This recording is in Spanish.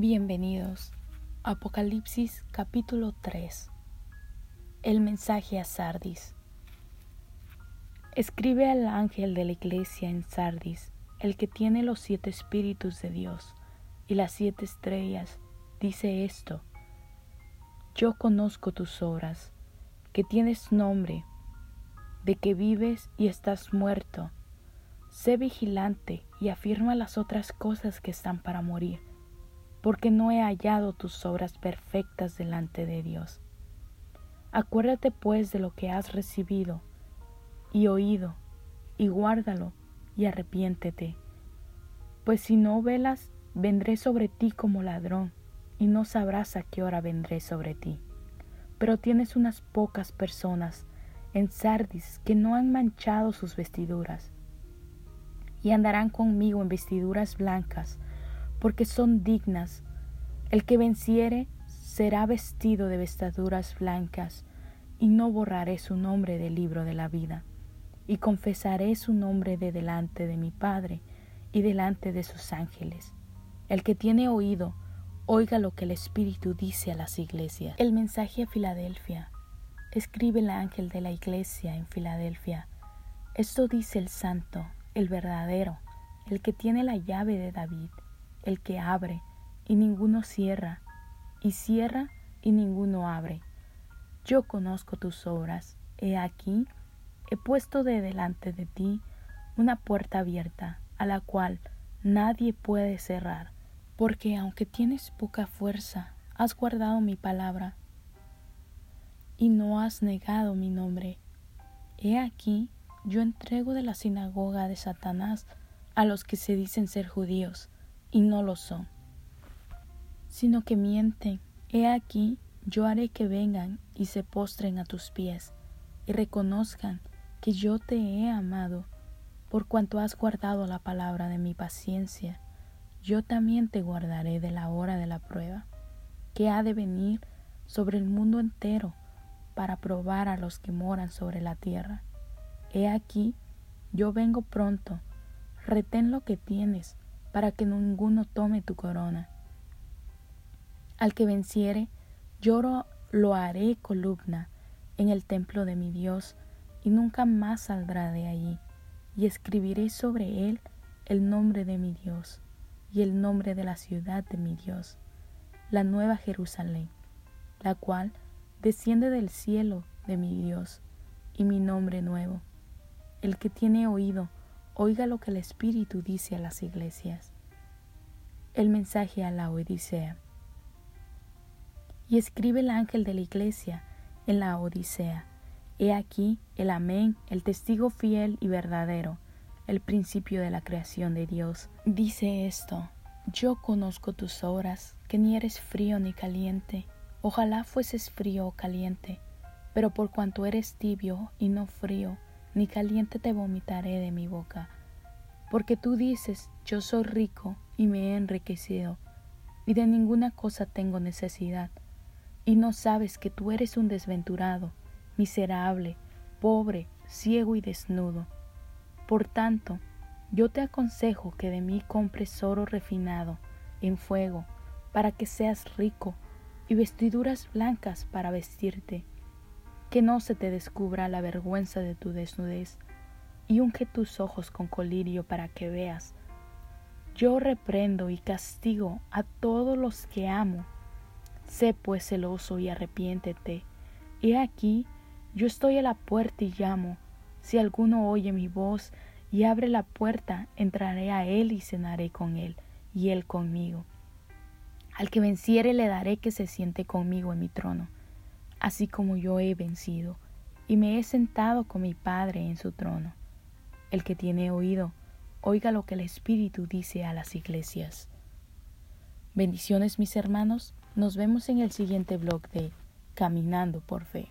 Bienvenidos. Apocalipsis capítulo 3. El mensaje a Sardis. Escribe al ángel de la iglesia en Sardis, el que tiene los siete espíritus de Dios y las siete estrellas, dice esto. Yo conozco tus obras, que tienes nombre, de que vives y estás muerto. Sé vigilante y afirma las otras cosas que están para morir porque no he hallado tus obras perfectas delante de Dios. Acuérdate pues de lo que has recibido y oído, y guárdalo, y arrepiéntete. Pues si no velas, vendré sobre ti como ladrón, y no sabrás a qué hora vendré sobre ti. Pero tienes unas pocas personas en Sardis que no han manchado sus vestiduras, y andarán conmigo en vestiduras blancas, porque son dignas. El que venciere será vestido de vestiduras blancas, y no borraré su nombre del libro de la vida, y confesaré su nombre de delante de mi Padre y delante de sus ángeles. El que tiene oído, oiga lo que el Espíritu dice a las iglesias. El mensaje a Filadelfia. Escribe el ángel de la iglesia en Filadelfia. Esto dice el santo, el verdadero, el que tiene la llave de David el que abre y ninguno cierra, y cierra y ninguno abre. Yo conozco tus obras, he aquí, he puesto de delante de ti una puerta abierta, a la cual nadie puede cerrar, porque aunque tienes poca fuerza, has guardado mi palabra y no has negado mi nombre. He aquí, yo entrego de la sinagoga de Satanás a los que se dicen ser judíos, y no lo son, sino que mienten. He aquí, yo haré que vengan y se postren a tus pies y reconozcan que yo te he amado por cuanto has guardado la palabra de mi paciencia. Yo también te guardaré de la hora de la prueba, que ha de venir sobre el mundo entero para probar a los que moran sobre la tierra. He aquí, yo vengo pronto, retén lo que tienes para que ninguno tome tu corona. Al que venciere, yo lo haré columna en el templo de mi Dios, y nunca más saldrá de allí, y escribiré sobre él el nombre de mi Dios, y el nombre de la ciudad de mi Dios, la nueva Jerusalén, la cual desciende del cielo de mi Dios, y mi nombre nuevo. El que tiene oído, oiga lo que el Espíritu dice a las iglesias. El mensaje a la Odisea. Y escribe el ángel de la iglesia en la Odisea. He aquí el Amén, el testigo fiel y verdadero, el principio de la creación de Dios. Dice esto, yo conozco tus obras, que ni eres frío ni caliente. Ojalá fueses frío o caliente, pero por cuanto eres tibio y no frío, ni caliente te vomitaré de mi boca. Porque tú dices, yo soy rico y me he enriquecido, y de ninguna cosa tengo necesidad, y no sabes que tú eres un desventurado, miserable, pobre, ciego y desnudo. Por tanto, yo te aconsejo que de mí compres oro refinado en fuego, para que seas rico, y vestiduras blancas para vestirte, que no se te descubra la vergüenza de tu desnudez, y unge tus ojos con colirio para que veas. Yo reprendo y castigo a todos los que amo. Sé pues celoso y arrepiéntete. He aquí, yo estoy a la puerta y llamo. Si alguno oye mi voz y abre la puerta, entraré a él y cenaré con él, y él conmigo. Al que venciere le daré que se siente conmigo en mi trono, así como yo he vencido, y me he sentado con mi Padre en su trono. El que tiene oído, oiga lo que el Espíritu dice a las iglesias. Bendiciones mis hermanos, nos vemos en el siguiente blog de Caminando por Fe.